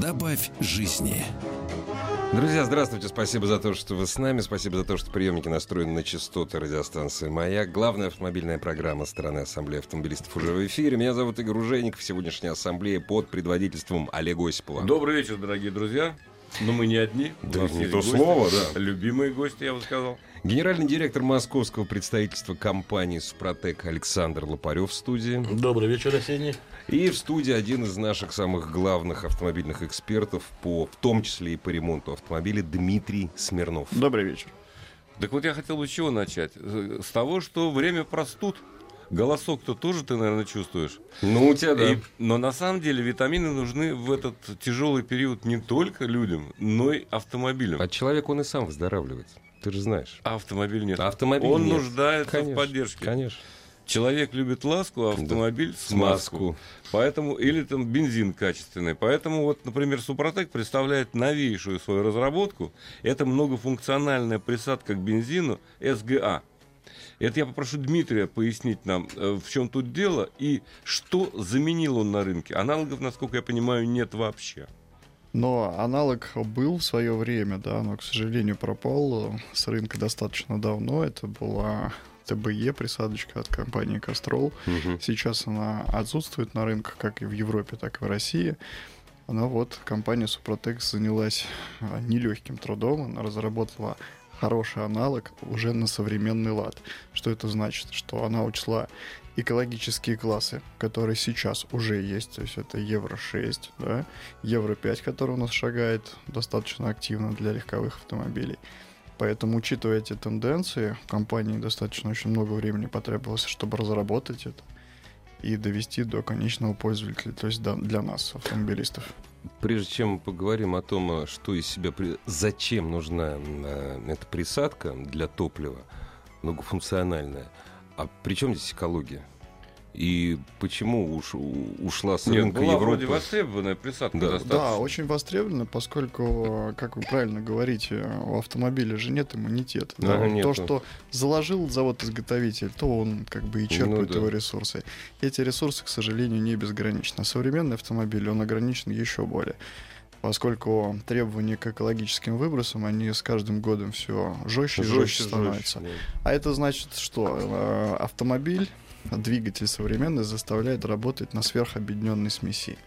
Добавь жизни. Друзья, здравствуйте. Спасибо за то, что вы с нами. Спасибо за то, что приемники настроены на частоты радиостанции «Маяк». Главная автомобильная программа страны Ассамблеи автомобилистов уже в эфире. Меня зовут Игорь Ужеников. Сегодняшняя ассамблея под предводительством Олега Осипова. Добрый вечер, дорогие друзья. Но мы не одни. У Да нас не есть то гости. слово, да. Любимые гости, я бы сказал. Генеральный директор московского представительства компании «Супротек» Александр Лопарев в студии. Добрый вечер, осенний. И в студии один из наших самых главных автомобильных экспертов, по, в том числе и по ремонту автомобилей, Дмитрий Смирнов. Добрый вечер. Так вот я хотел бы с чего начать? С того, что время простуд. Голосок-то тоже ты, наверное, чувствуешь. Ну, у тебя, да. И- но на самом деле витамины нужны в этот тяжелый период не только людям, но и автомобилям. А человек, он и сам выздоравливает. Ты же знаешь. А автомобиль нет. Автомобиль Он нет. нуждается Конечно, в поддержке. Конечно. Человек любит ласку, а автомобиль смазку. Смазку. Поэтому, или там бензин качественный. Поэтому вот, например, Супротек представляет новейшую свою разработку. Это многофункциональная присадка к бензину СГА. Это я попрошу Дмитрия пояснить нам, э, в чем тут дело и что заменил он на рынке. Аналогов, насколько я понимаю, нет вообще. Но аналог был в свое время, да, но, к сожалению, пропал с рынка достаточно давно. Это была ТБЕ, присадочка от компании Castrol. Сейчас она отсутствует на рынке как и в Европе, так и в России. Но вот компания Супротек занялась а, нелегким трудом. Она разработала хороший аналог уже на современный лад. Что это значит? Что она учла экологические классы, которые сейчас уже есть, то есть это Евро-6, да, Евро-5, который у нас шагает достаточно активно для легковых автомобилей. Поэтому, учитывая эти тенденции, компании достаточно очень много времени потребовалось, чтобы разработать это и довести до конечного пользователя, то есть для нас, автомобилистов. Прежде чем поговорим о том, что из себя, зачем нужна э, эта присадка для топлива, многофункциональная, а при чем здесь экология? И почему уж, у- ушла с Нет, рынка была Европы? вроде востребованная присадка Да. достаточно. Да, очень востребовано, поскольку, как вы правильно говорите, у автомобиля же нет иммунитета. да. Вот нету. То, что заложил завод-изготовитель, то он как бы и черпает Ну да. его ресурсы. Эти ресурсы, к сожалению, не безграничны. А современный автомобиль, он ограничен еще более. Поскольку требования к экологическим выбросам, они с каждым годом все жестче и жестче становятся. да. А это значит, что э, автомобиль, двигатель современный заставляет работать на сверхобъединенной смеси.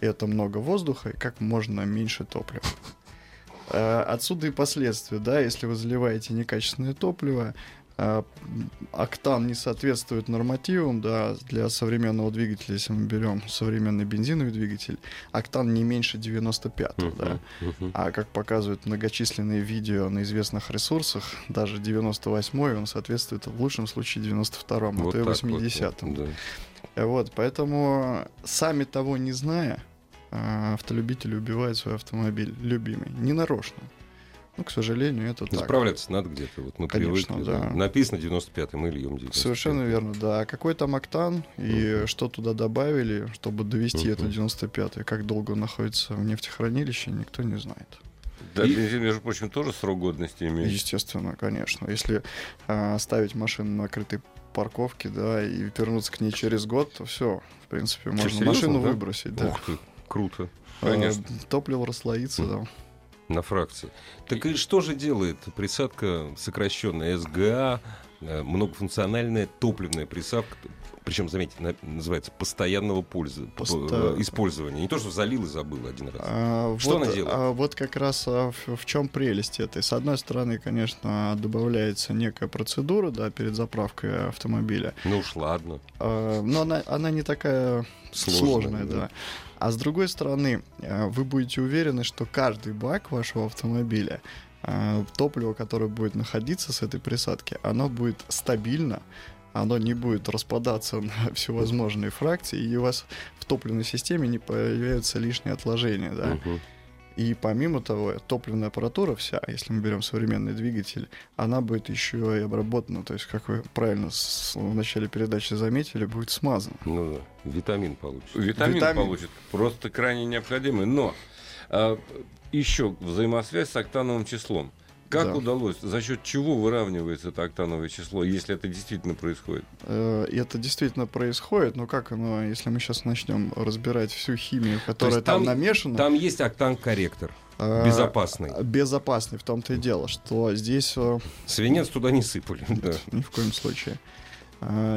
И это много воздуха и как можно меньше топлива. Э, Отсюда и последствия, да, если вы заливаете некачественное топливо, октан не соответствует нормативам, да, для современного двигателя, если мы берем современный бензиновый двигатель, октан не меньше 95, да. Мгм. А как показывают многочисленные видео на известных ресурсах, даже 98-й он соответствует в лучшем случае 92-му, а Вот то и так вот, 80-му. да. Вот, поэтому сами того не зная, а, автолюбители убивают свой автомобиль любимый, ненарочно. Ну, к сожалению, это так. Заправляться надо где-то. Вот мы Конечно, привыкли. да. Написано 95 мы льем 95 Совершенно верно, да. А какой там октан и что туда добавили, чтобы довести это 95 как долго он находится в нефтехранилище, никто не знает. Да, И- бензин, между прочим, тоже срок годности имеет. Естественно, конечно. Если а, ставить машину на открытой парковке, да, и вернуться к ней через год, то все, в принципе, можно серьезно, машину да? выбросить, да. Ух ты, круто. А, Конечно. топливо расслоится, да. На фракции. Так и что же делает присадка сокращенная СГА, э, многофункциональная топливная присадка, причем, заметьте, на- называется постоянного пользы, Посто- э, использования. Не то, что залил и забыл один раз. А, Что вот, она делает? а, вот как раз а, в, в чем прелесть этой. С одной стороны, конечно, добавляется некая процедура, да, перед заправкой автомобиля. Ну уж ладно. А, но она, она не такая Сложная, сложная, да. да. А с другой стороны, а, вы будете уверены, что каждый бак вашего автомобиля, а, топливо, которое будет находиться с этой присадки, оно будет стабильно, оно не будет распадаться на всевозможные фракции, и у вас в топливной системе не появляются лишние отложения, да. Мгм. И помимо того, топливная аппаратура вся, если мы берем современный двигатель, она будет еще и обработана, то есть, как вы правильно с- в начале передачи заметили, будет смазана. Ну да, витамин получится. Витамин, Витамин. получит. Просто крайне необходимый. Но а, еще взаимосвязь с октановым числом. Как Да. удалось, за счет чего выравнивается это октановое число, если это действительно происходит? Э, это действительно происходит, но как оно, если мы сейчас начнем разбирать всю химию, То которая есть там, намешана, Там есть октан-корректор. э, Безопасный. Безопасный, в том-то и дело, что здесь э, Свинец туда не сыпали. Да. ни в коем случае.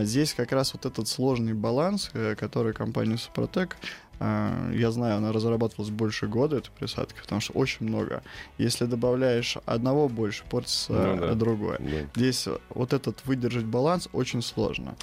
Здесь как раз вот этот сложный баланс, который компания Супротек, я знаю, она разрабатывалась больше года, эта присадка, потому что очень много. Если добавляешь одного больше, портится Ну да. э, другое. Да. Здесь э, вот этот выдержать баланс очень сложно.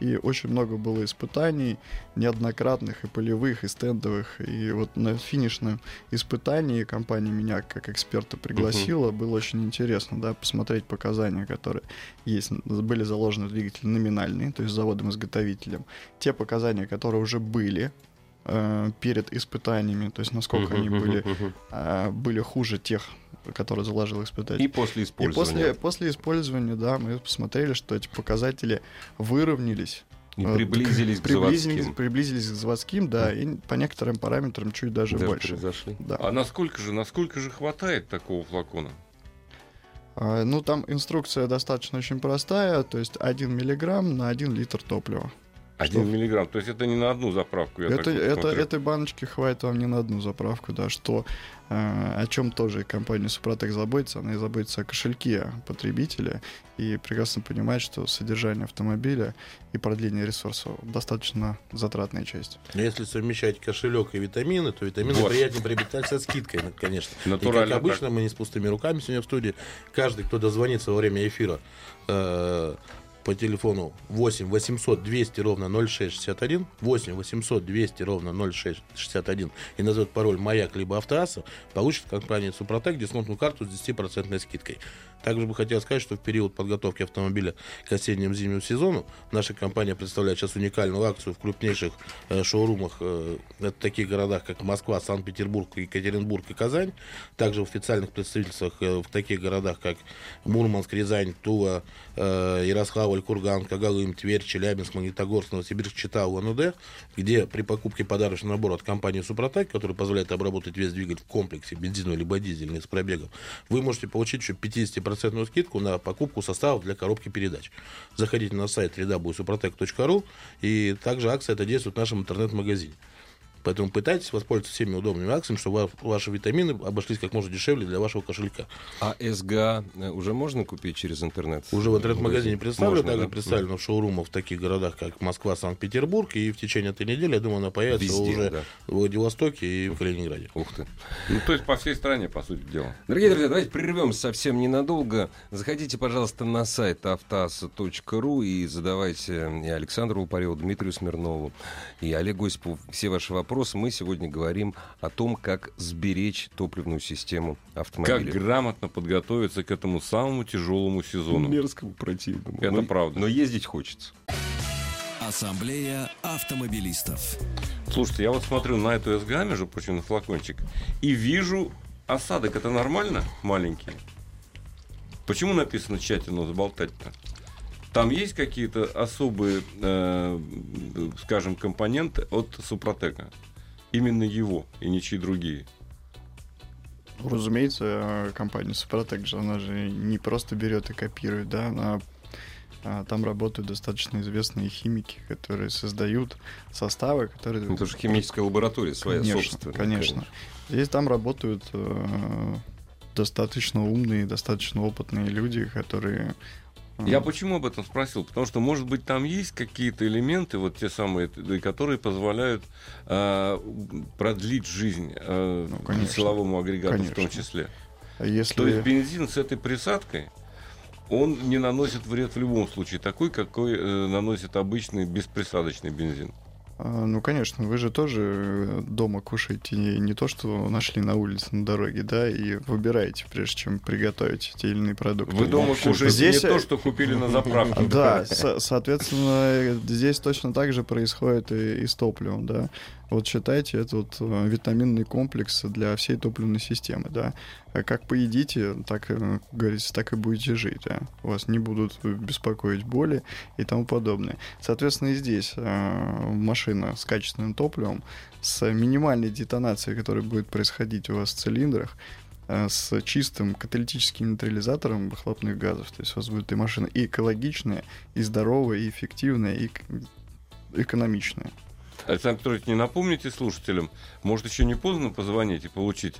И очень много было испытаний, неоднократных, и полевых, и стендовых. И вот на финишном испытании компания меня как эксперта пригласила. Было очень интересно, да, посмотреть показания, которые есть, были заложены в двигателе номинальные, то есть заводом-изготовителем. Те показания, которые уже были э, перед испытаниями, то есть насколько они были, э, были хуже тех, которые заложил испытатель. И после И использования. после, после использования, да, мы посмотрели, что эти показатели выровнялись. И э, приблизились к заводским. приблизились к заводским, да, и по некоторым параметрам чуть даже Даже больше. Да. А насколько же, насколько же хватает такого флакона? А, ну, там инструкция достаточно очень простая, то есть 1 миллиграмм на 1 литр топлива. Один Что? миллиграмм. То есть это не на одну заправку, я так Это, вот это, смотрю. этой баночки хватит вам не на одну заправку, да, что э, о чем тоже компания Супротек заботится, она и заботится о кошельке потребителя и прекрасно понимает, что содержание автомобиля и продление ресурсов достаточно затратная часть. Но если совмещать кошелек и витамины, то витамины Вот. приятнее приобретать со скидкой, конечно. И Натурально как обычно, мы не с пустыми руками сегодня в студии. Каждый, кто дозвонится во время эфира э, по телефону 8 800 200 ровно 0661, 8 800 200 ровно 0661 и назовет пароль «Маяк» либо «Автоасса», получит компания «Супротек» дисконтную карту с 10% скидкой. Также бы хотел сказать, что в период подготовки автомобиля к осеннему зимнему сезону наша компания представляет сейчас уникальную акцию в крупнейших э, шоурумах э, в таких городах, как Москва, Санкт-Петербург, Екатеринбург и Казань. Также в официальных представительствах э, в таких городах, как Мурманск, Рязань, Тула, э, Ярославль, Курган, Кагалым, Тверь, Челябинск, Магнитогорск, Новосибирск, Чита, УНУД, где при покупке подарочного набора от компании Супротек, который позволяет обработать весь двигатель в комплексе, бензиновый либо дизельный с пробегом, вы можете получить еще 50% скидку на покупку составов для коробки передач. Заходите на сайт www.suprotec.ru и также акция это действует в нашем интернет-магазине. Поэтому пытайтесь воспользоваться всеми удобными акциями, чтобы ва- ваши витамины обошлись как можно дешевле для вашего кошелька. А СГА э, уже можно купить через интернет? Уже в интернет-магазине представлено, также да? представлено в шоурумах в таких городах, как Москва, Санкт-Петербург, и в течение этой недели, я думаю, она появится Везде, уже да. в Владивостоке и в Калининграде. Ух ты. Ну, то есть по всей стране, по сути дела. Дорогие друзья, давайте прервемся совсем ненадолго. Заходите, пожалуйста, на сайт автоаса.ру и задавайте и Александру Упареву, Дмитрию Смирнову, и Олегу Осипову все ваши вопросы. Мы сегодня говорим о том, как сберечь топливную систему Как автомобиля. грамотно подготовиться к этому самому тяжелому сезону. мерзкому, противному. Это Но- правда. Но ездить хочется. Ассамблея автомобилистов. Слушайте, я вот смотрю на эту СГА, между прочим, на флакончик, и вижу осадок. Это нормально? Маленький. Почему написано тщательно заболтать-то? Там есть какие-то особые, э, скажем, компоненты от Супротека? Именно его и ничьи другие. Разумеется, э, компания Супротек же, она же не просто берет и копирует, да, она а, там работают достаточно известные химики, которые создают составы, которые... Ну, Это же химическая лаборатория своя конечно, собственная. Конечно. Здесь там работают э, достаточно умные, достаточно опытные люди, которые... Я почему об этом спросил? Потому что, может быть, там есть какие-то элементы, вот те самые, которые позволяют э, продлить жизнь э, Ну, конечно. силовому агрегату в том Конечно. числе. Если... То есть бензин с этой присадкой, он не наносит вред в любом случае, такой, какой э, наносит обычный бесприсадочный бензин. А, Ну, конечно, вы же тоже э, дома кушаете не, не то, что нашли на улице, на дороге, да, и выбираете, прежде чем приготовить те или иные продукты. Вы дома кушаете здесь, не э, то, что купили на заправке. Да, со- соответственно, э, здесь точно так же происходит и, и с топливом, да. Вот считайте, это вот э, витаминный комплекс для всей топливной системы, да. А как поедите, так, э, говорится, так и будете жить, да. Вас не будут беспокоить боли и тому подобное. Соответственно, и здесь э, машина с качественным топливом, с минимальной детонацией, которая будет происходить у вас в цилиндрах, э, с чистым каталитическим нейтрализатором выхлопных газов. То есть у вас будет и машина и экологичная, и здоровая, и эффективная, и экономичная. Александр Петрович, не напомните слушателям, может, еще не поздно позвонить и получить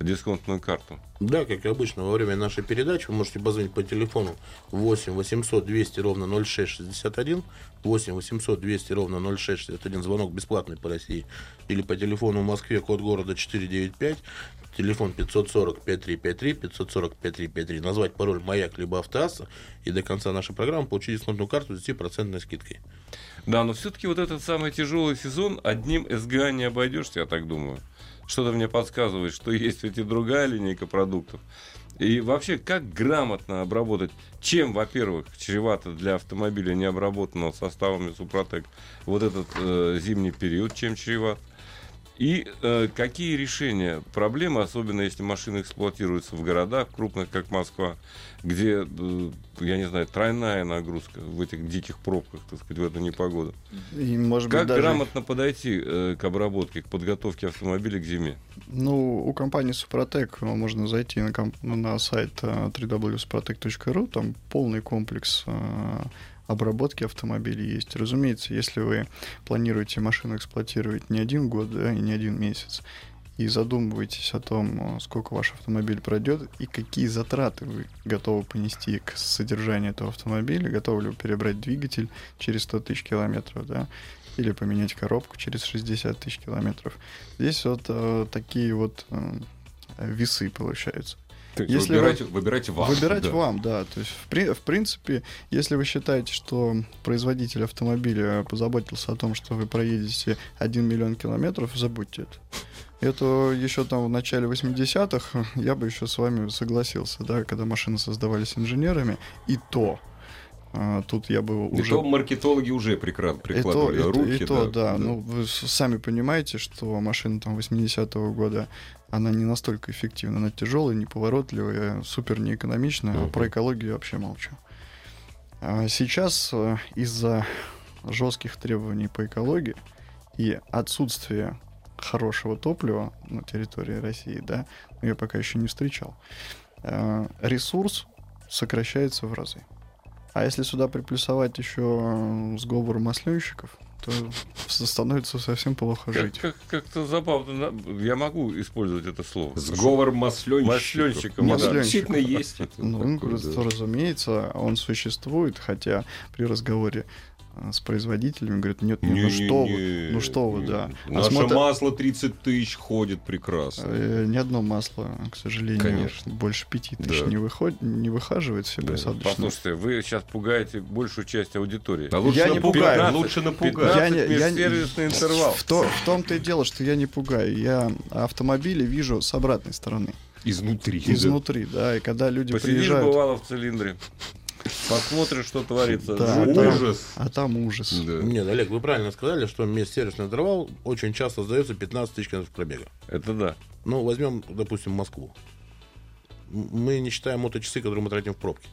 дисконтную карту? Да, как обычно, во время нашей передачи вы можете позвонить по телефону 8 800 200 ровно 0661, 8 800 200 ровно 0661, звонок бесплатный по России, или по телефону в Москве, код города 495, телефон 540 5353, 540 5353, назвать пароль «Маяк» либо «Автоасса», и до конца нашей программы получить дисконтную карту с 10% скидкой. Да, но все-таки вот этот самый тяжелый сезон одним СГА не обойдешься, я так думаю. Что-то мне подсказывает, что есть ведь и другая линейка продуктов. И вообще, как грамотно обработать, чем, во-первых, чревато для автомобиля необработанного составами Супротек вот этот э, зимний период, чем чреват? И э, какие решения проблемы, особенно если машины эксплуатируются в городах крупных, как Москва, где, э, я не знаю, тройная нагрузка в этих диких пробках, так сказать, в эту непогоду. И, может Как быть, даже... грамотно подойти э, к обработке, к подготовке автомобиля к зиме? Ну, у компании Супротек э, можно зайти на, комп- на сайт э, www.suprotec.ru, там полный комплекс э, обработки автомобилей есть. Разумеется, если вы планируете машину эксплуатировать не один год, да, и не один месяц, и задумываетесь о том, э, сколько ваш автомобиль пройдет и какие затраты вы готовы понести к содержанию этого автомобиля, готовы ли вы перебрать двигатель через 100 тысяч километров, да, или поменять коробку через 60 тысяч километров. Здесь вот э, такие вот э, весы получаются. Есть Если выбирайте, выбирайте вам. Выбирать да. вам, да. То есть, в, в принципе, если вы считаете, что производитель автомобиля позаботился о том, что вы проедете 1 миллион километров, забудьте это. Это еще там в начале 80-х я бы еще с вами согласился, да, когда машины создавались инженерами, и то а, тут я бы И уже... то маркетологи уже И то, прикладывали и то- руки. и то, да. да. Ну, вы сами понимаете, что машина там 80-го года, она не настолько эффективна. Она тяжелая, неповоротливая, супер неэкономичная. а Мгм. Про экологию вообще молчу. А Сейчас э, из-за жестких требований по экологии и отсутствия хорошего топлива на территории России, да, я пока еще не встречал, э, ресурс сокращается в разы. А если сюда приплюсовать еще э, сговор масленщиков, то становится совсем плохо Как, жить. как- как-то забавно. Я могу использовать это слово. Сговор масленщиков. Масленщиков, да. есть. это Ну, да. разумеется, он существует, хотя при разговоре с производителями говорят, нет, нет, ну что вы, Не-не-не. ну что вы, да. А Наше смотр- масло 30 тысяч ходит прекрасно. Э, Ни одно масло, к сожалению, Конечно. больше пяти тысяч Да. не, выходит, не выхаживает все Да. присадочные. Послушайте, вы сейчас пугаете большую часть аудитории. А лучше Я не напугать, пугаю. лучше 15 напугать. Я не- я не- интервал. В, то- в том-то и дело, что я не пугаю. Я автомобили вижу с обратной стороны, Изнутри. изнутри, да. И когда люди Посидишь, приезжают, бывало, в цилиндре. Посмотришь, что творится. Да, Ужас. а там ужас. Да. Нет, Олег, вы правильно сказали, что межсервисный интервал очень часто сдается 15 тысяч километров пробега. Это да. Ну, возьмем, допустим, Москву. Мы не считаем моточасы, которые мы тратим в пробке.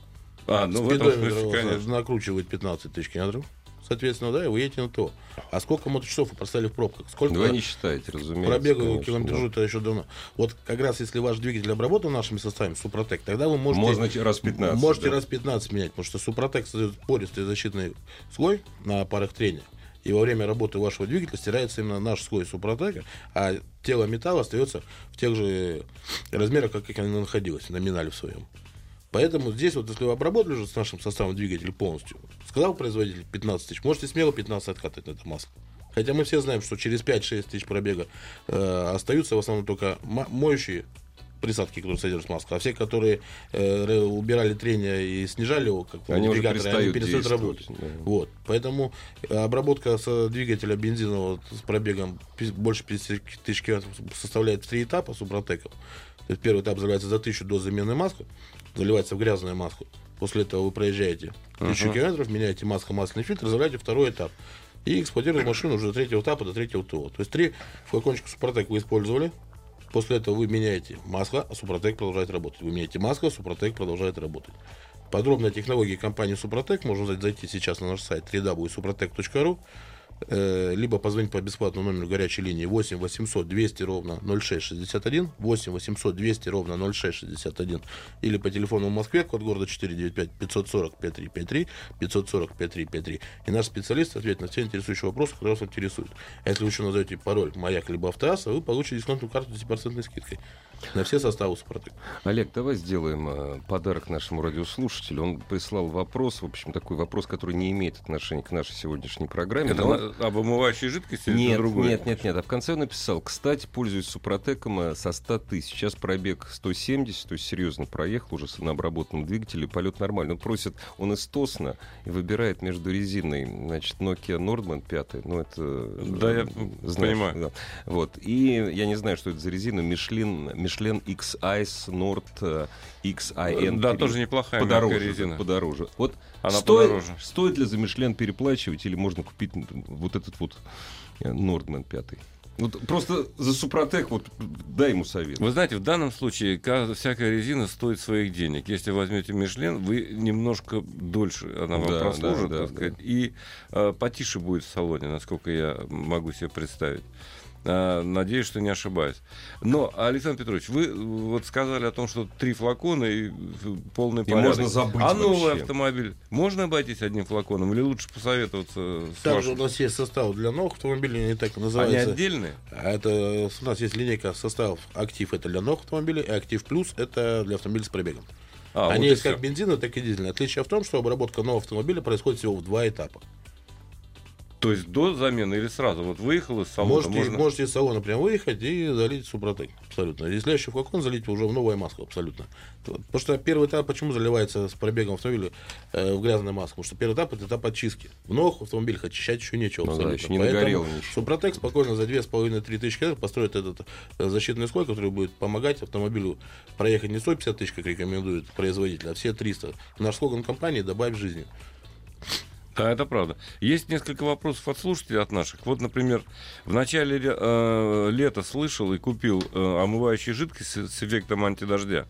А, ну в этом смысле, конечно. накручивает 15 тысяч километров. Соответственно, да, и вы едете на то. А сколько моточасов вы поставили в пробках? Сколько Вы не считаете, разумеется. пробега километражу это еще давно. Вот как раз если ваш двигатель обработан нашими составами, Супротек, тогда вы можете... Можно раз 15. Можете да. раз 15 менять, потому что Супротек создает пористый защитный слой на парах трения. И во время работы вашего двигателя стирается именно наш слой Супротека, а тело металла остается в тех же размерах, как, как оно находилось, номинале в своем. Поэтому здесь вот, если вы обработали уже с нашим составом двигатель полностью, сказал производитель 15 тысяч, можете смело 15 откатывать на это масло. Хотя мы все знаем, что через 5-6 тысяч пробега э, остаются в основном только моющие присадки, которые содержат маску, а все, которые э, убирали трение и снижали его, как Они уже перестают перестают действовать, работать. да. Вот. Поэтому э, обработка с двигателя бензинового с пробегом больше 50 тысяч километров составляет три этапа супротеков. То есть первый этап заливается за тысячу до замены маску, заливается в грязную маску. После этого вы проезжаете тысячу Ага. километров, меняете масло, масляный фильтр, заливаете второй этап. и эксплуатировать машину уже до третьего этапа, до третьего ТО. То есть три флакончика Супротек вы использовали, после этого вы меняете масло, а Супротек продолжает работать. Вы меняете масло, Супротек продолжает работать. Подробная технология компании Супротек можно зайти сейчас на наш сайт www.suprotec.ru либо позвонить по бесплатному номеру горячей линии 8 800 200 ровно 0661, 8 800 200 ровно 0661, или по телефону в Москве, код города 495 540 5353, 540 5353. И наш специалист ответит на все интересующие вопросы, которые вас интересуют. А если вы еще назовете пароль «Маяк» либо «Автоасса», вы получите дисконтную карту с 10% скидкой. На все составы Супротек. Олег, давай сделаем э, подарок нашему радиослушателю. Он прислал вопрос, в общем, такой вопрос, который не имеет отношения к нашей сегодняшней программе. Это но... на- об омывающей жидкости или Нет, другое? нет, нет, нет. А в конце он написал, кстати, пользуюсь Супротеком э, со 100 тысяч. Сейчас пробег 170, то есть серьезно проехал уже с обработанным двигателем, полет нормальный. Он просит, он из Тосна и выбирает между резиной, значит, Nokia Nordman 5, ну это... э, Да, я знаешь, понимаю. да. Вот. И я не знаю, что это за резина, Michelin, Michelin X-Ice Nord э, XIN. Да, тоже неплохая подороже, резина. подороже. Вот Она стоит, подороже. стоит ли за Мишлен переплачивать или можно купить вот этот вот э, Нордман пятый? Вот просто за Супротек вот дай ему совет. Вы знаете, в данном случае ка- всякая резина стоит своих денег. Если возьмете Мишлен, вы немножко дольше она вам Да, прослужит, да, да, так сказать, и э, потише будет в салоне, насколько я могу себе представить. А, Надеюсь, что не ошибаюсь. Но, Александр Петрович, вы э, вот сказали о том, что три флакона и э, полный И порядок. можно забыть А новый вообще. автомобиль можно обойтись одним флаконом или лучше посоветоваться с Также у вашим? нас есть состав для новых автомобилей, они так и Они называются. отдельные? А Это у нас есть линейка составов актив это для новых автомобилей, и актив плюс это для автомобилей с пробегом. А, Они вот и есть как бензиновые, так и дизельные. Отличие в том, что обработка нового автомобиля происходит всего в два этапа. То есть до замены или сразу? Вот выехал из салона, можете, можно... можете из салона прям выехать и залить супротек. Абсолютно. Если следующий флакон залить уже в новое масло. Абсолютно. Потому что первый этап, почему заливается с пробегом автомобиля э, в грязное масло? Потому что первый этап это этап очистки. В новых автомобилях очищать еще нечего. Ну да, абсолютно. еще не Поэтому нагорело ничего. Супротек спокойно за 2,5-3 тысячи километров построит этот э, защитный слой, который будет помогать автомобилю проехать не 150 тысяч, как рекомендует производитель, а все 300. Наш слоган компании «Добавь жизни». Да, это правда. Есть несколько вопросов от слушателей, от наших. Вот, например, в начале ле- э, лета слышал и купил э, омывающую жидкость с эффектом антидождя.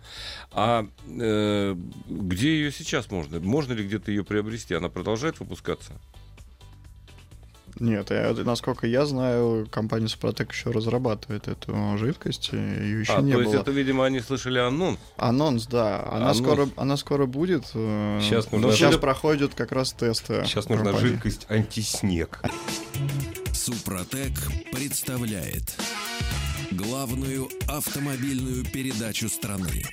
А э, где ее сейчас можно? Можно ли где-то ее приобрести? Она продолжает выпускаться? Нет, я, насколько я знаю, компания Супротек еще разрабатывает эту жидкость, ее еще а, не то было. есть это, видимо, они слышали анонс. Анонс, да. Она, Анонс. Скоро, она скоро будет. э, Сейчас но нужно- сейчас Судя- проходят как раз тесты. Сейчас нужна компании. жидкость антиснег. Супротек представляет главную автомобильную передачу страны.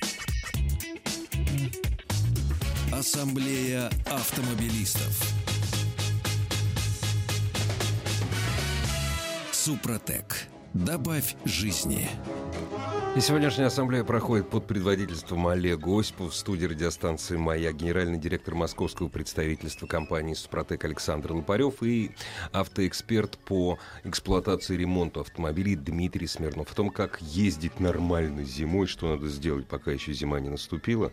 Ассамблея автомобилистов. Супротек. Добавь жизни. И сегодняшняя ассамблея проходит под предводительством Олега Осипова в студии радиостанции «Моя», генеральный директор московского представительства компании «Супротек» Александр Лопарев и автоэксперт по эксплуатации и ремонту автомобилей Дмитрий Смирнов. О том, как ездить нормально зимой, что надо сделать, пока еще зима не наступила.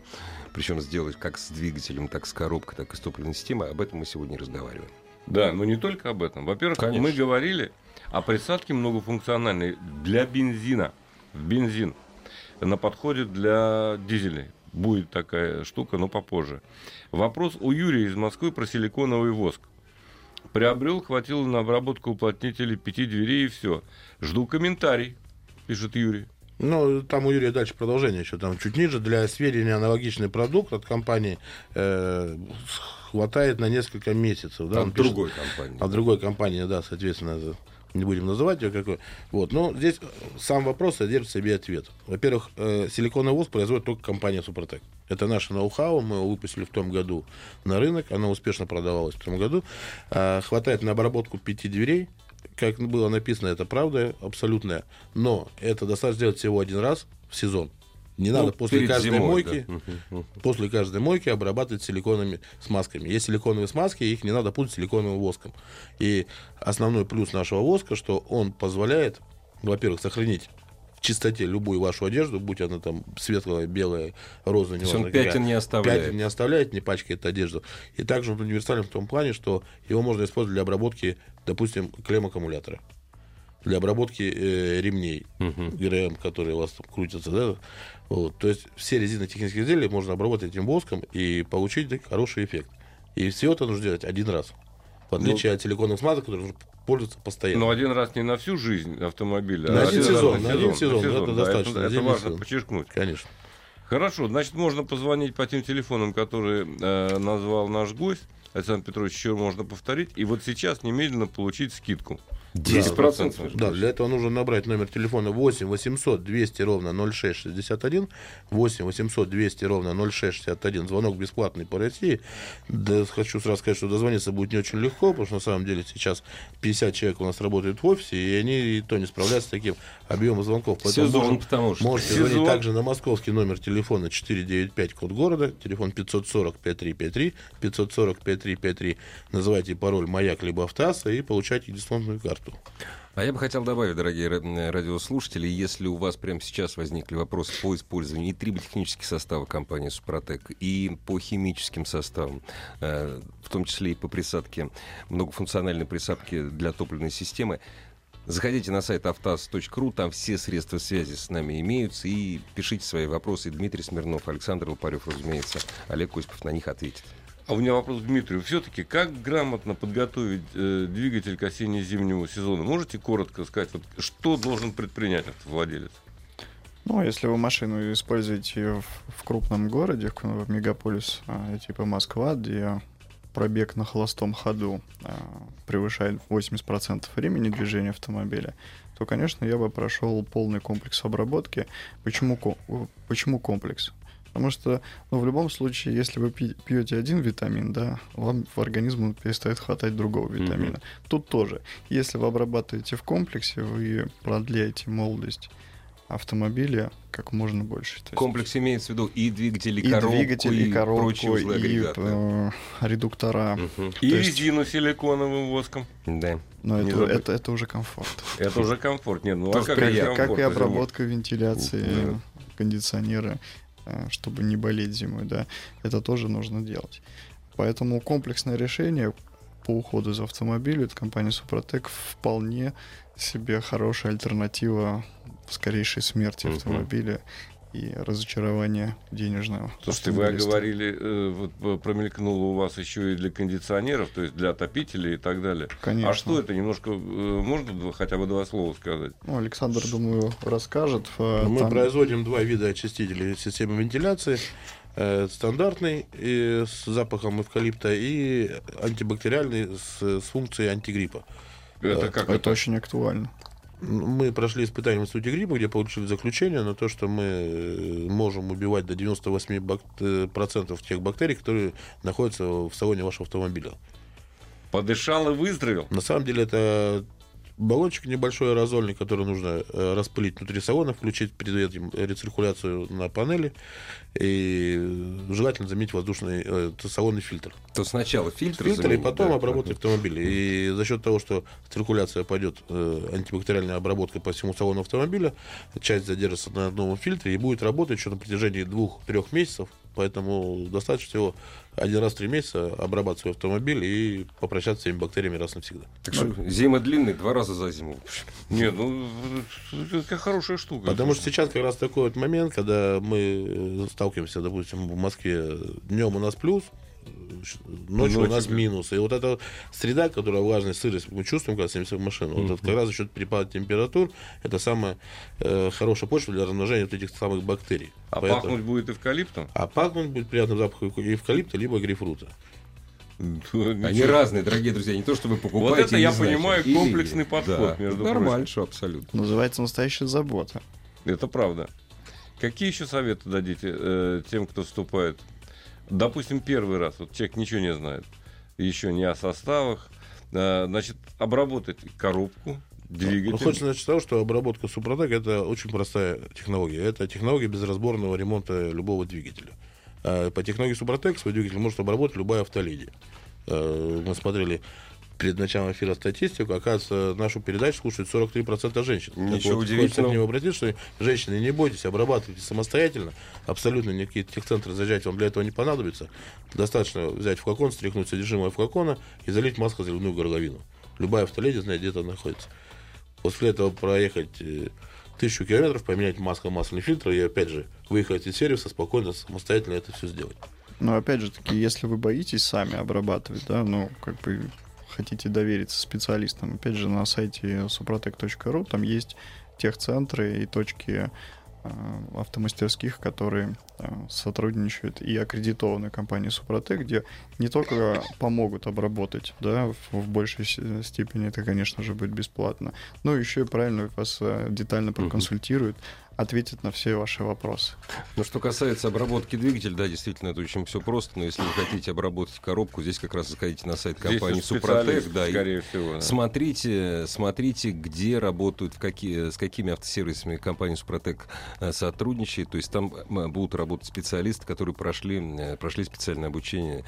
Причем сделать как с двигателем, так с коробкой, так и с топливной системой. Об этом мы сегодня разговариваем. Да, но не только об этом. Во-первых, Конечно. мы говорили о присадке многофункциональной для бензина. В бензин. На подходе для дизелей. Будет такая штука, но попозже. Вопрос у Юрия из Москвы про силиконовый воск. Приобрел, хватило на обработку уплотнителей пяти дверей и все. Жду комментарий, пишет Юрий. Ну, там у Юрия дальше продолжение еще. Там чуть ниже. Для сведения, аналогичный продукт от компании э, хватает на несколько месяцев. Да, он пишет. другой компании. От другой компании, да, соответственно, не будем называть ее какой. Вот. Но здесь э, сам вопрос содержит в себе ответ. Во-первых, э, силиконовый воск производит только компания Супротек. Это наше ноу-хау, мы его выпустили в том году на рынок, оно успешно продавалось в том году. А, хватает на обработку пяти дверей, как было написано, это правда абсолютная, но это достаточно сделать всего один раз в сезон. Не надо Ну, после каждой зимой, мойки, да. После каждой мойки обрабатывать силиконовыми смазками. Есть силиконовые смазки, их не надо путать с силиконовым воском. И основной плюс нашего воска, что он позволяет, во-первых, сохранить в чистоте любую вашу одежду, будь она там светлая, белая, розовая, он неважно какая. пятен не оставляет. Пятен не оставляет, не пачкает одежду. И также он универсален в том плане, что его можно использовать для обработки, допустим, клем аккумулятора. Для обработки э, ремней ГРМ, которые у вас там крутятся. Да? Вот. То есть все резинотехнические изделия можно обработать этим воском и получить так, хороший эффект. И все это нужно делать один раз. В отличие от силиконовых смазок, которые нужно пользоваться постоянно. Но один раз не на всю жизнь автомобиля. На а один сезон, на один сезон, это да, достаточно, Это, это важно сезон. подчеркнуть. Конечно. Хорошо, значит, можно позвонить по тем телефонам, которые э, назвал наш гость. Александр Петрович, еще можно повторить. И вот сейчас немедленно получить скидку. 10%. Да, для этого нужно набрать номер телефона 8 800 200 ровно 0661, 8 800 200 ровно 0661, звонок бесплатный по России. Да, хочу сразу сказать, что дозвониться будет не очень легко, потому что на самом деле сейчас 50 человек у нас работают в офисе, и они и то не справляются с таким объемом звонков. Поэтому Сезон, можем- потому что. Можете Сезон. звонить также на московский номер телефона 495 код города, телефон 540 5353, 540 5353. Называйте пароль «Маяк» либо «Автоаса» и получайте дисконтную карту. А я бы хотел добавить, дорогие ра- радиослушатели, если у вас прямо сейчас возникли вопросы по использованию и триботехнических составов компании «Супротек», и по химическим составам, э, в том числе и по присадке, многофункциональной присадке для топливной системы, Заходите на сайт автаз.ру, там все средства связи с нами имеются, и пишите свои вопросы. Дмитрий Смирнов, Александр Лопарев, разумеется, Олег Осипов на них ответит. А у меня вопрос к Дмитрию. Все-таки как грамотно подготовить э, двигатель к осенне-зимнему сезону? Можете коротко сказать, вот, что должен предпринять автовладелец? Ну, если вы машину используете в, в крупном городе, в, в мегаполис а, типа Москва, где пробег на холостом ходу а, превышает 80% времени движения автомобиля, то, конечно, я бы прошел полный комплекс обработки. Почему, почему комплекс? Потому что, ну, в любом случае, если вы пьете один витамин, да, вам в организм перестает хватать другого витамина. Тут тоже. Если вы обрабатываете в комплексе, вы продляете молодость автомобиля как можно больше. То есть Комплекс имеется в виду и двигатель, и, и коробку, двигатель, и коробку, прочие узлы и э, редуктора. Мгм. И есть- резину силиконовым воском. Да. Но Не это, забыть. это, это уже комфорт. Это уже комфорт. Нет, ну а как, Как комфорт и зимой? обработка вентиляции, Да. кондиционера, чтобы не болеть зимой, да, это тоже нужно делать. Поэтому комплексное решение по уходу за автомобилем от компании Супротек вполне себе хорошая альтернатива скорейшей смерти автомобиля и разочарования денежного. Слушайте, вы автомобилиста. говорили, э, вот промелькнуло у вас еще и для кондиционеров, то есть для отопителей и так далее. Конечно. А что это? Немножко, э, можно хотя бы два слова сказать? Ну, Александр, думаю, расскажет. э, Мы там- производим два вида очистителей системы вентиляции. Э, Стандартный э, с запахом эвкалипта и антибактериальный с, с функцией антигриппа. Это как Это это? очень актуально. Мы прошли испытания в институте гриппа, где получили заключение на то, что мы э, можем убивать до 98% бак- э, процентов тех бактерий, которые находятся в салоне вашего автомобиля. Подышал и выздоровел? На самом деле это баллончик небольшой аэрозольный, который нужно э, распылить внутри салона, включить перед этим рециркуляцию на панели и э, желательно заменить воздушный э, салонный фильтр. То сначала фильтр, Фильтр и заменить, потом да. обработать автомобиль. И за счет того, что циркуляция пойдет, э, антибактериальная обработка по всему салону автомобиля, часть задержится на новом фильтре и будет работать еще на протяжении двух-трех месяцев. Поэтому достаточно всего один раз в три месяца обрабатывать свой автомобиль и попрощаться с этими бактериями раз навсегда. Так что зима длинная, два раза за зиму. Нет, ну это хорошая штука. Потому что сейчас как раз такой вот момент, когда мы э, сталкиваемся, допустим, в Москве, днем у нас плюс, э, ночью у Ночью нас плюс. минус. И вот эта среда, которая влажность, сырость, мы чувствуем, когда садимся в машину. Вот это как раз за счет перепада температур, это самая э, хорошая почва для размножения вот этих самых бактерий. А Поэтому- пахнуть будет эвкалиптом? А пахнуть будет приятным запахом эвкалипта либо грейпфрута. Они разные, дорогие друзья, не то, что вы покупаете. Вот это я знаете. понимаю Или- комплексный подход, Да. между Нормально, что абсолютно. Называется настоящая забота. Это правда. Какие еще советы дадите э, тем, кто вступает? Допустим, первый раз, вот человек ничего не знает, еще не о составах, Э, значит, обработать коробку, двигатель. Ну, хочется начать с того, что обработка Супротек это очень простая технология. Это технология безразборного ремонта любого двигателя. А По технологии Супротек свой двигатель может обработать любая автоледи. Э, Мы смотрели перед началом эфира статистику, оказывается, нашу передачу слушают 43% женщин. Ничего вот, удивительного. Ним обратиться, что женщины, не бойтесь, обрабатывайте самостоятельно, абсолютно никакие техцентры заезжать вам для этого не понадобится. Достаточно взять флакон, стряхнуть содержимое флакона и залить масло заливную горловину. Любая автоледи знает, где это находится. После этого проехать э, тысячу километров, поменять масло, масляный фильтр и опять же выехать из сервиса, спокойно, самостоятельно это все сделать. Но опять же таки, если вы боитесь сами обрабатывать, да, ну, как бы хотите довериться специалистам, опять же, на сайте suprotec.ru там есть техцентры и точки э, автомастерских, которые сотрудничают и аккредитованы компанией Супротек, где не только помогут обработать, да, в, в большей степени это, конечно же, будет бесплатно, но еще и правильно вас э, детально проконсультируют, ответят на все ваши вопросы. Ну, что касается обработки двигателя, да, действительно, это очень все просто, но если вы хотите обработать коробку, здесь как раз заходите на сайт компании Супротек, да, и скорее всего. да. Смотрите, смотрите, где работают, в какие, с какими автосервисами компания Супротек э, сотрудничает. То есть там будут работать специалисты, которые прошли, э, прошли специальное обучение.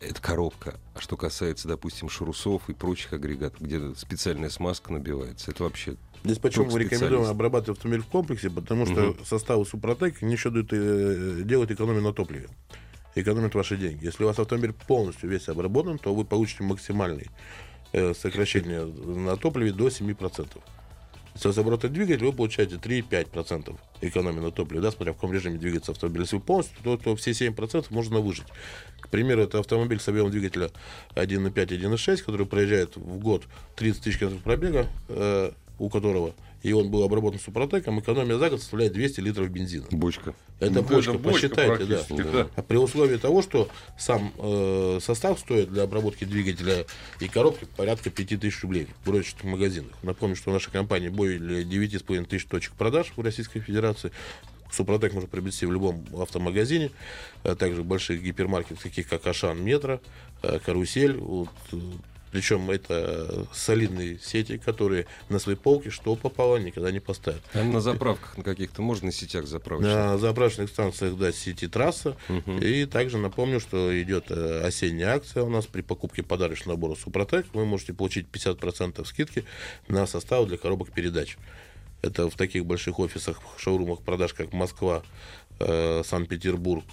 Это коробка. А что касается, допустим, шарусов и прочих агрегатов, где специальная смазка набивается, это вообще... Здесь почему мы рекомендуем обрабатывать автомобиль в комплексе, потому что составы Супротек не еще дают, э, делают экономию на топливе. Экономят ваши деньги. Если у вас автомобиль полностью весь обработан, то вы получите максимальное э, сокращение на топливе до 7%. Вас оборотный двигатель, вы получаете 3-5% экономии на топливе, да, смотря в каком режиме двигается автомобиль. Если вы полностью, то, то все 7% можно выжить. К примеру, это автомобиль с объемом двигателя 1.5, 1.6, который проезжает в год 30 тысяч километров пробега, э, у которого, и он был обработан супротеком, экономия за год составляет 200 литров бензина. Бочка. Это Ну, бочка, это бочка посчитайте, да. да. А При условии того, что сам э, состав стоит для обработки двигателя и коробки порядка 5000 рублей в розничных магазинах. Напомню, что наша компания более 9,5 тысяч точек продаж в Российской Федерации. Супротек можно приобрести в любом автомагазине, а также в больших гипермаркетах, таких как Ашан, Метро, э, Карусель. Вот, э, причем это солидные сети, которые на свои полки что попало никогда не поставят. А на заправках на каких-то можно на сетях заправочных? На заправочных станциях, да, сети трасса. Мгм. И также напомню, что идет э, осенняя акция у нас при покупке подарочного набора Супротек. Вы можете получить 50% скидки на состав для коробок передач. Это в таких больших офисах, шоурумах продаж, как Москва, э, Санкт-Петербург,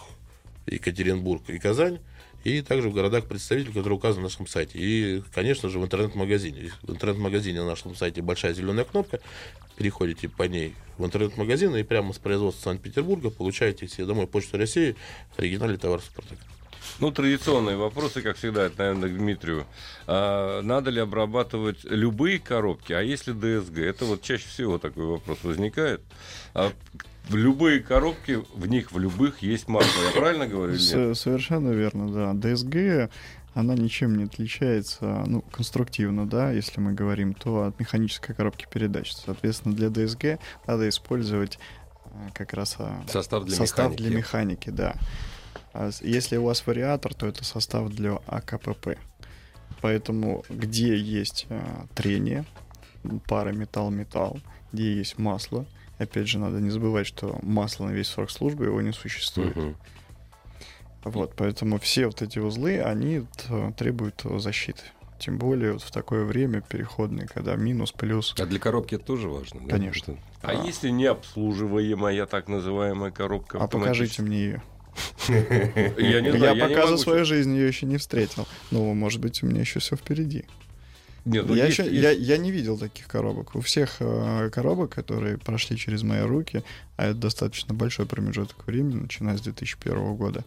Екатеринбург и Казань. И также в городах-представителей, которые указаны на нашем сайте. И, конечно же, в интернет-магазине. В интернет-магазине на нашем сайте большая зеленая кнопка. Переходите по ней в интернет-магазин и прямо с производства Санкт-Петербурга получаете себе домой почту России оригинальный товар Супротек. Ну, традиционные вопросы, как всегда, это, наверное, к Дмитрию. А, надо ли обрабатывать любые коробки, а если ДСГ? Это вот чаще всего такой вопрос возникает. А в любые коробки, в них в любых есть масло. Я правильно говорю нет? Совершенно верно, да. ДСГ, она ничем не отличается, ну, конструктивно, да, если мы говорим, то от механической коробки передач. Соответственно, для ДСГ надо использовать а, как раз а, Состав для состав механики. для механики, да. А Если у вас вариатор, то это состав для АКПП. Поэтому где есть а, трение, пара металл-металл, где есть масло, опять же, надо не забывать, что масло на весь срок службы его не существует. Вот, поэтому все вот эти узлы, они требуют защиты. Тем более вот в такое время переходное, когда минус, плюс. А для коробки это тоже важно? да? Конечно. Это- А если необслуживаемая так называемая коробка? А покажите мне ее. Я не Я знаю, я не пока за свою жизнь ее еще не встретил. Ну, может быть, у меня еще все впереди. Нет, ну я, есть- еще, есть- я, я не видел таких коробок. У всех э, коробок, которые прошли через мои руки, а это достаточно большой промежуток времени, начиная с 2001 года,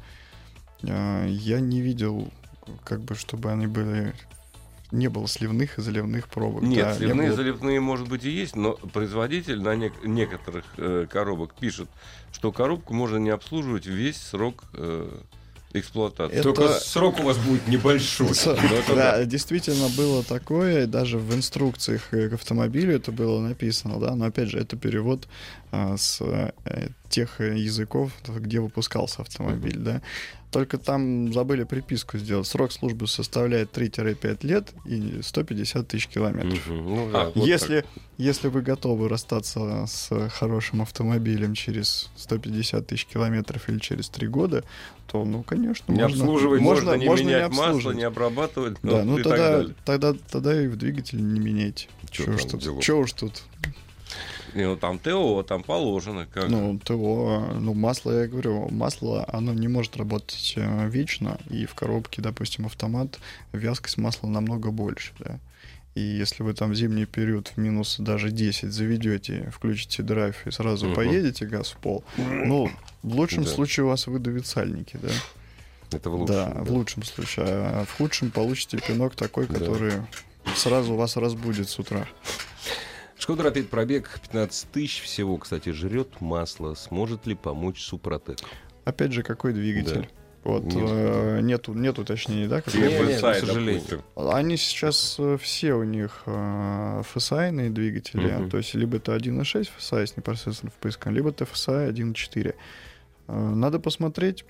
э, я не видел, как бы, чтобы они были... Не было сливных и заливных пробок. Нет, да, не сливные было- заливные, может быть, и есть, но производитель на нек- некоторых э, коробок пишет, что коробку можно не обслуживать весь срок э, эксплуатации. Это- Только срок у вас будет небольшой. Ну, Да, действительно было такое, и даже в инструкциях э, к автомобилю это было написано, да, но опять же, это перевод а, с э, тех э, языков, где выпускался автомобиль, да. Только там забыли приписку сделать. Срок службы составляет 3-5 лет и 150 тысяч километров. Мгм. Ну да, А, вот если, если вы готовы расстаться с хорошим автомобилем через 150 тысяч километров или через 3 года, то, ну, конечно, Не можно, обслуживать, можно, не можно менять масло, обслуживать. не обрабатывать, Да, ну, ну и так тогда, далее. тогда, тогда и в двигатель не меняйте. Чё Чего уж тут? чё уж тут? Ну, там ТО, там положено. Как. Ну, ТО, ну, масло, я говорю, масло, оно не может работать э, вечно, и в коробке, допустим, автомат, вязкость масла намного больше, да. И если вы там в зимний период в минус даже 10 заведете, включите драйв и сразу Мгм. поедете газ в пол, ну, в лучшем Да. случае у вас выдавит сальники, да. Это в лучшем. да, в лучшем случае. А в худшем получите пинок такой, Да. который сразу вас разбудит с утра. Шкода Рапид пробег 15 тысяч всего, кстати, жрет масло. Сможет ли помочь Супротек? Опять же, какой двигатель? Вот, Нет. э, нету, нет уточнений, да? какой? Нет, нет, к сожалению. допустим. Они сейчас э, все у них э, FSI-ные двигатели, Мгм. то есть либо это 1.6 FSI с непосредственным впрыском, либо это FSI 1.4. Э, Надо посмотреть,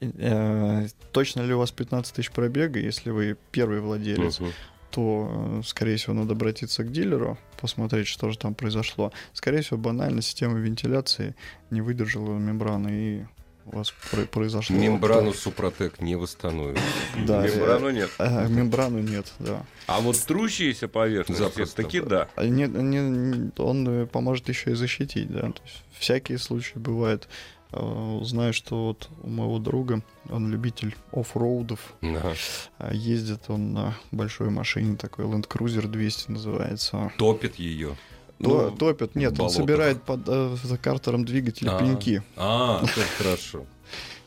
э, точно ли у вас 15 тысяч пробега, если вы первый владелец, Мгм. То, э, скорее всего, надо обратиться к дилеру, посмотреть, что же там произошло. Скорее всего, банально система вентиляции не выдержала мембраны, и у вас про- произошло... Мембрану Супротек не восстановит. Да, э, Мембрану нет. э, мембрану нет, да. А вот трущиеся поверхности, таки да. А не- не- он э, поможет еще и защитить, да. То есть всякие случаи бывают. Э, Знаю, что вот у моего друга, он любитель оффроудов, Ага. а ездит он на большой машине, такой Land Cruiser 200 называется. Топит ее. То- Ну, топит, нет, он болотах. собирает под э, за картером двигателя А. пеньки. А, хорошо.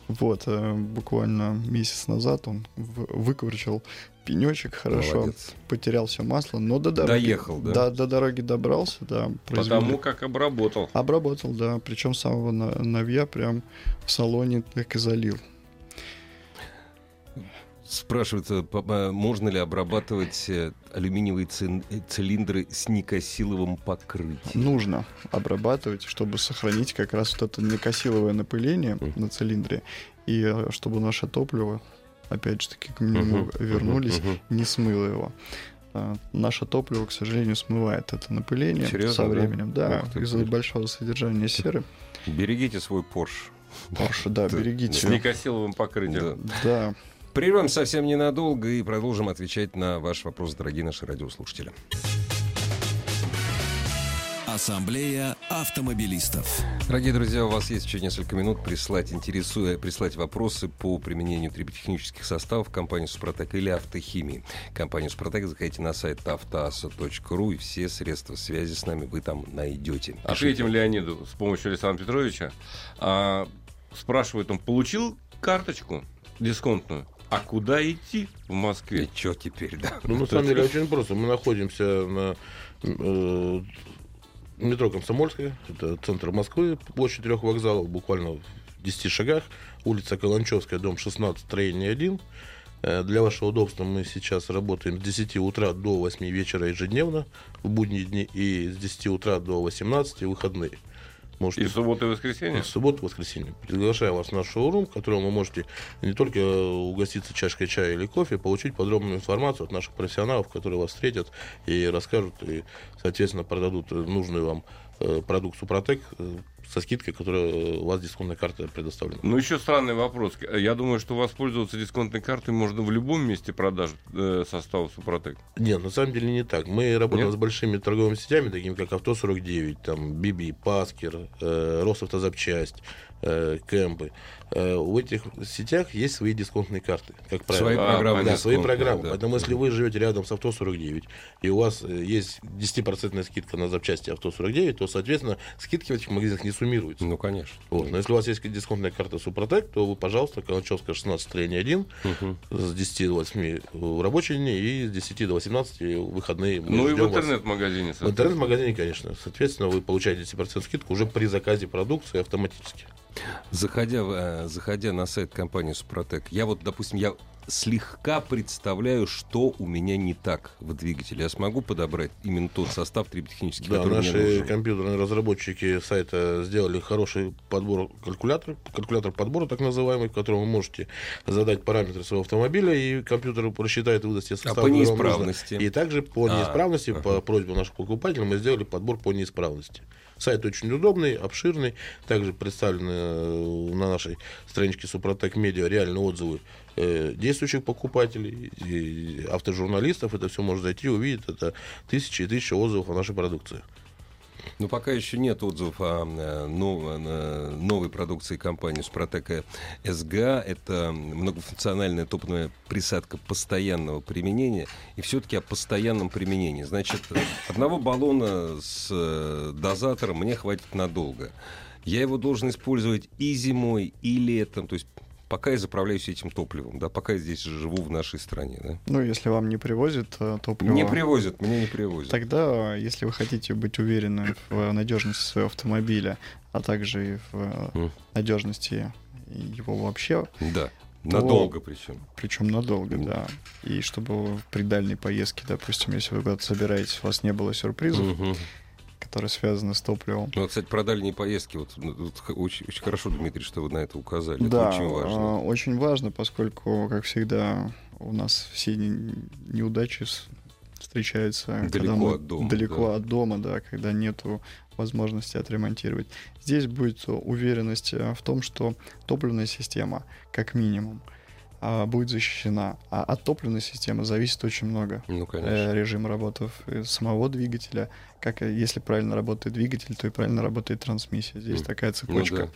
Вот, э, буквально месяц назад он в- выкручил пенечек хорошо, Молодец. потерял все масло, но до дороги... Доехал, да? До, до дороги добрался, да. произвели- Потому как обработал. Обработал, да. Причем с самого на- новья прям в салоне так и залил. Спрашивается, по- по- можно ли обрабатывать э, алюминиевые э, цилиндры с никосиловым покрытием? Нужно обрабатывать, чтобы сохранить как раз вот это некосиловое напыление Мгм. на цилиндре. И э, чтобы наше топливо, опять же таки, к нему Мгм, вернулись, мгм. не смыло его. Наше топливо, к сожалению, смывает это напыление Серьезно, со да? временем. Да, ты, из-за большого содержания серы. Берегите свой Порш. Паша, да, Да. берегите. С его. никосиловым покрытием. Да. Да. Прервем совсем ненадолго и продолжим отвечать на ваш вопрос, дорогие наши радиослушатели. Ассамблея автомобилистов. Дорогие друзья, у вас есть еще несколько минут прислать, интересуя, прислать вопросы по применению триботехнических составов компании «Супротек» или автохимии. Компанию «Супротек» заходите на сайт автоаса.ру и все средства связи с нами вы там найдете. Ответим Леониду с помощью Александра Петровича. А, спрашивает он, получил карточку дисконтную? А куда идти в Москве? И что теперь, да? Ну, на самом деле, очень просто. Мы находимся на э, метро Комсомольская, это центр Москвы, площадь трех вокзалов, буквально в 10 шагах, улица Каланчевская, дом 16, строение 1. Э, Для вашего удобства мы сейчас работаем с 10 утра до 8 вечера ежедневно, в будние дни, и с 10 утра до 18 в выходные. Можете И суббота и воскресенье? в субботу, воскресенье. Приглашаю вас в наш шоурум, в котором вы можете не только угоститься чашкой чая или кофе, получить подробную информацию от наших профессионалов, которые вас встретят и расскажут, и, соответственно, продадут нужный вам э, продукт Супротек э, со скидкой, которая у вас дисконтная карта предоставлена. Ну, еще странный вопрос. Я думаю, что воспользоваться дисконтной картой можно в любом месте продаж э, состава Супротек. Нет, на самом деле не так. Мы работаем Нет? с большими торговыми сетями, такими как Авто-49, там, Биби, Паскер, э, Росавтозапчасть, э, Кэмпы. Э, у этих сетях есть свои дисконтные карты, как правило. Свои А, программы. Да, свои программы. да. Поэтому, если вы живете рядом с авто 49, и у вас э, есть 10% скидка на запчасти авто 49, то, соответственно, скидки в этих магазинах не суммируются. Ну, конечно. Вот. Но если у вас есть дисконтная карта Супротек, то вы, пожалуйста, Каланчевская 16, строение 1, Мгм. с 10 до 8 в рабочие дни и с 10 до 18 в выходные. Мы Ну и в интернет-магазине. В интернет-магазине, конечно. Соответственно, вы получаете 10% скидку уже при заказе продукции автоматически. Заходя, э, заходя на сайт компании «Супротек», я вот, допустим, я слегка представляю, что у меня не так в двигателе. Я смогу подобрать именно тот состав триботехнический, Да, который мне наши нужен? компьютерные разработчики сайта сделали хороший подбор калькулятора, калькулятор подбора так называемый, в котором вы можете задать параметры своего автомобиля, и компьютер просчитает и выдаст те составы, А по неисправности? И также по А, неисправности, ага. по просьбе наших покупателей, мы сделали подбор по неисправности. Сайт очень удобный, обширный. Также представлены э, на нашей страничке Супротек Медиа реальные отзывы э, действующих покупателей, автожурналистов. Это все можно зайти увидеть. Это тысячи и тысячи отзывов о нашей продукции. Ну, пока еще нет отзывов о э, нов- э, новой продукции компании Супротека СГА. Это многофункциональная топливная присадка постоянного применения. И все-таки о постоянном применении. Значит, одного баллона с э, дозатором мне хватит надолго. Я его должен использовать и зимой, и летом. То есть пока я заправляюсь этим топливом, да, пока я здесь живу в нашей стране, да. Ну, если вам не привозят э, топливо... Не привозят, меня не привозят. Тогда, если вы хотите быть уверены в надежности своего автомобиля, а также и в М. надежности его вообще, Да, надолго причем. причем надолго, да. И чтобы при дальней поездке, допустим, если вы куда-то собираетесь, у вас не было сюрпризов, Мгм. Которые связаны с топливом. Ну, вот, кстати, про дальние поездки. Вот, ну, вот очень, очень хорошо, Дмитрий, что вы на это указали. да, это очень важно. а, очень важно, поскольку, как всегда, у нас все не- неудачи встречаются когда Далеко мы от дома, далеко да. от дома, да, когда нету возможности отремонтировать. Здесь будет уверенность э, в том, что топливная система, как минимум, а, будет защищена. А от топливной системы зависит очень много. Ну, Э, конечно. режим работы э, самого двигателя. Как э, если правильно работает двигатель, то и правильно работает трансмиссия. Здесь М. такая Ну, цепочка. да.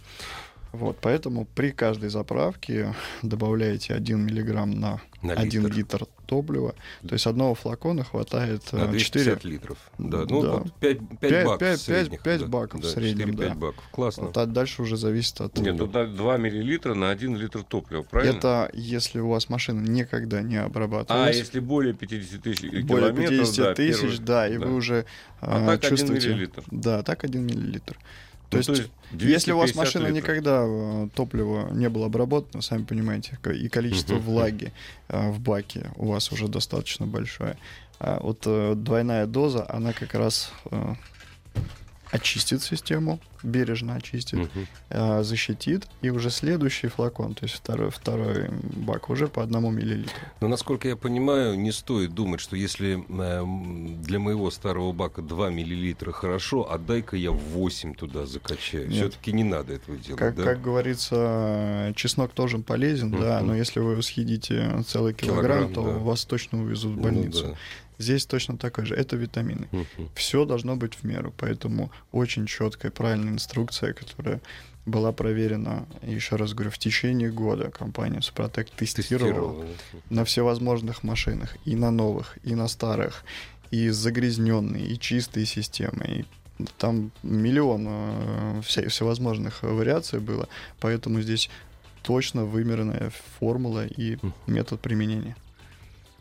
Вот, поэтому при каждой заправке добавляете 1 миллиграмм на, На 1 литр. литр. Топлива. То есть одного флакона хватает На э, 250 4... литров. Да, ну, Да. вот 5, 5 Пять- баков пять- средних, пять да. баков в Да, среднем, 4-5 да. баков. Классно. Вот, а дальше уже зависит от... Нет, тут 2 миллилитра на 1 литр топлива, правильно? Это если у вас машина никогда не А обрабатывалась. если более 50 тысяч более километров, 50 да, тысяч, первый- да, и вы уже А э, так 1 чувствуете... миллилитр. Да, так 1 миллилитр. То, Ну, есть, то есть если у вас 250 машина литров. никогда э, топливо не было обработано, сами понимаете, и количество Мгм. влаги э, в баке у вас уже достаточно большое. А вот э, двойная доза, она как раз очистит систему, бережно очистит, Мгм. э, защитит, и уже следующий флакон, то есть второй, второй бак уже по одному миллилитру. Но, насколько я понимаю, не стоит думать, что если эм, для моего старого бака 2 миллилитра хорошо, а дай-ка я 8 туда закачаю. Все-таки не надо этого делать, Как, да? как говорится, чеснок тоже полезен, да, Мгм. но если вы съедите целый килограмм, Килограмм, то да. вас точно увезут в Ну больницу. да. Здесь точно такой же. Это витамины. Все должно быть в меру, поэтому очень четкая, правильная инструкция, которая была проверена, еще раз говорю, в течение года компания Супротек тестировала Тестировал. на всевозможных машинах, и на новых, и на старых, и загрязненные, и чистые системы, и там миллион э, вся- всевозможных вариаций было, поэтому здесь точно вымеренная формула и метод применения.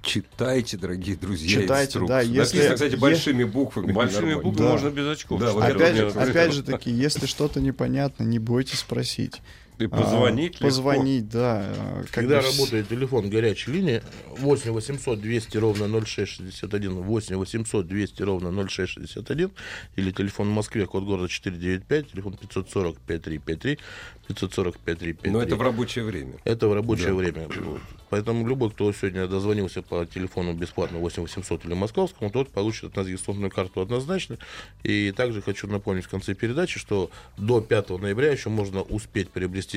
Читайте, дорогие друзья, Читайте, да, если- Написано, кстати, е- большими буквами. Большими буквами Да. можно без очков. Да, Опять, же, опять же таки, если что-то непонятно, не бойтесь спросить. И позвонить А, легко. Позвонить, да. а, как Когда бы работает телефон горячей линии 8 800 200 ровно 0661, 8 800 200 ровно 0661, или телефон в Москве, код города 495, телефон 540 5353, 540 5353. Но это в рабочее время. Это в рабочее Да. время. Поэтому любой, кто сегодня дозвонился по телефону бесплатно 8 800 или московскому, тот получит от нас дисконтную карту однозначно. И также хочу напомнить в конце передачи, что до 5 ноября еще можно успеть приобрести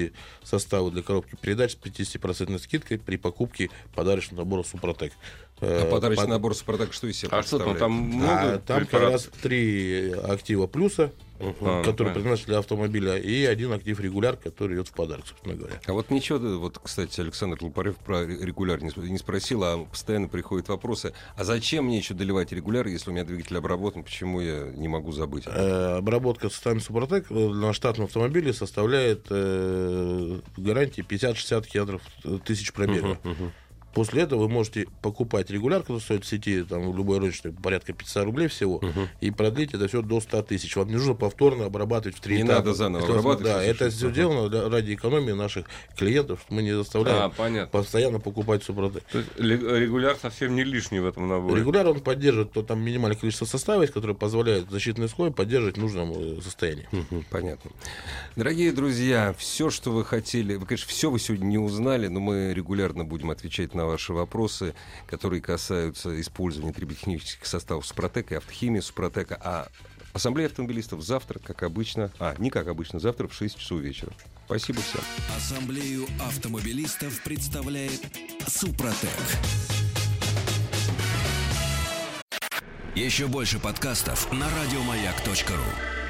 составы для коробки передач с 50% скидкой при покупке подарочного набора Супротек. А Э, подарочный под- набор Супротек что из себя А что там, там много А, там как раз три актива плюса, А, который понятно. предназначен для автомобиля, и один актив регуляр, который идет в подарок, собственно говоря. А вот ничего, вот, кстати, Александр Лопарев про регуляр не, сп- не спросил, а постоянно приходят вопросы, а зачем мне еще доливать регуляр, если у меня двигатель обработан, почему я не могу забыть? Э, обработка составами Супротек э, на штатном автомобиле составляет э, гарантии 50-60 километров э, тысяч пробега. Мгм, мгм. После этого вы можете покупать регуляр, который стоит в сети, там, в любой розничной, порядка 500 рублей всего, и продлить это все до 100 тысяч. Вам не нужно повторно обрабатывать в три Не этапа. надо заново Это- обрабатывать, Да, это все сделано для- ради экономии наших клиентов, что мы не заставляем А, понятно. постоянно покупать супротек. То есть регуляр совсем не лишний в этом наборе. Регуляр он поддерживает, то там минимальное количество состава есть, которое позволяет защитный слой поддерживать в нужном э, состоянии. Мгм, Понятно. Дорогие друзья, все, что вы хотели, вы, конечно, все вы сегодня не узнали, но мы регулярно будем отвечать на ваши вопросы, которые касаются использования триботехнических составов Супротека и автохимии Супротека. А Ассамблея автомобилистов завтра, как обычно, а, не как обычно, завтра в 6 часов вечера. Спасибо всем. Ассамблею автомобилистов представляет Супротек. Еще больше подкастов на радиомаяк.ру.